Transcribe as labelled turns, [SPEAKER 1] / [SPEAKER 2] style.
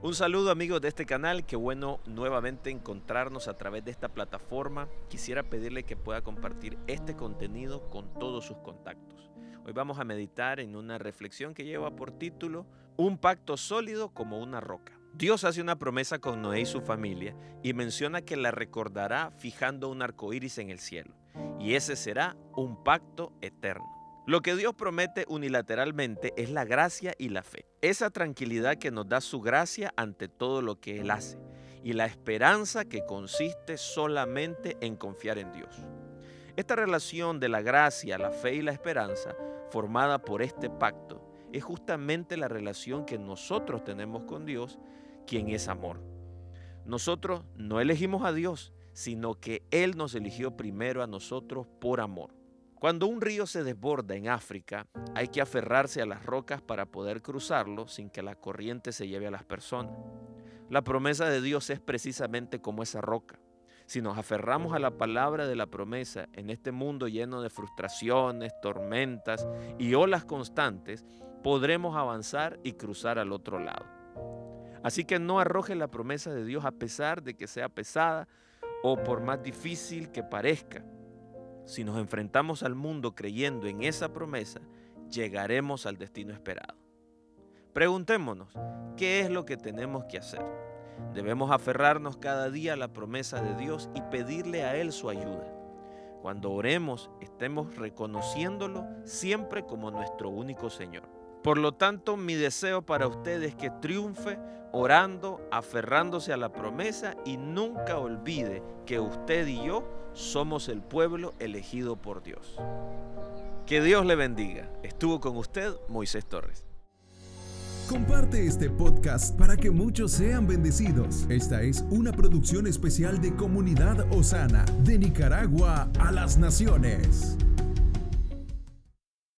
[SPEAKER 1] Un saludo amigos de este canal, qué bueno nuevamente encontrarnos a través de esta plataforma. Quisiera pedirle que pueda compartir este contenido con todos sus contactos. Hoy vamos a meditar en una reflexión que lleva por título Un pacto sólido como una roca. Dios hace una promesa con Noé y su familia y menciona que la recordará fijando un arco iris en el cielo y ese será un pacto eterno. Lo que Dios promete unilateralmente es la gracia y la fe. Esa tranquilidad que nos da su gracia ante todo lo que Él hace y la esperanza que consiste solamente en confiar en Dios. Esta relación de la gracia, la fe y la esperanza formada por este pacto es justamente la relación que nosotros tenemos con Dios, quien es amor. Nosotros no elegimos a Dios, sino que Él nos eligió primero a nosotros por amor. Cuando un río se desborda en África, hay que aferrarse a las rocas para poder cruzarlo sin que la corriente se lleve a las personas. La promesa de Dios es precisamente como esa roca. Si nos aferramos a la palabra de la promesa en este mundo lleno de frustraciones, tormentas y olas constantes, podremos avanzar y cruzar al otro lado. Así que no arroje la promesa de Dios a pesar de que sea pesada, o por más difícil que parezca. Si nos enfrentamos al mundo creyendo en esa promesa, llegaremos al destino esperado. Preguntémonos, ¿qué es lo que tenemos que hacer? Debemos aferrarnos cada día a la promesa de Dios y pedirle a Él su ayuda. Cuando oremos, estemos reconociéndolo siempre como nuestro único Señor. Por lo tanto, mi deseo para ustedes es que triunfe orando, aferrándose a la promesa y nunca olvide que usted y yo somos el pueblo elegido por Dios. Que Dios le bendiga. Estuvo con usted Moisés Torres.
[SPEAKER 2] Comparte este podcast para que muchos sean bendecidos. Esta es una producción especial de Comunidad Osana, de Nicaragua a las Naciones.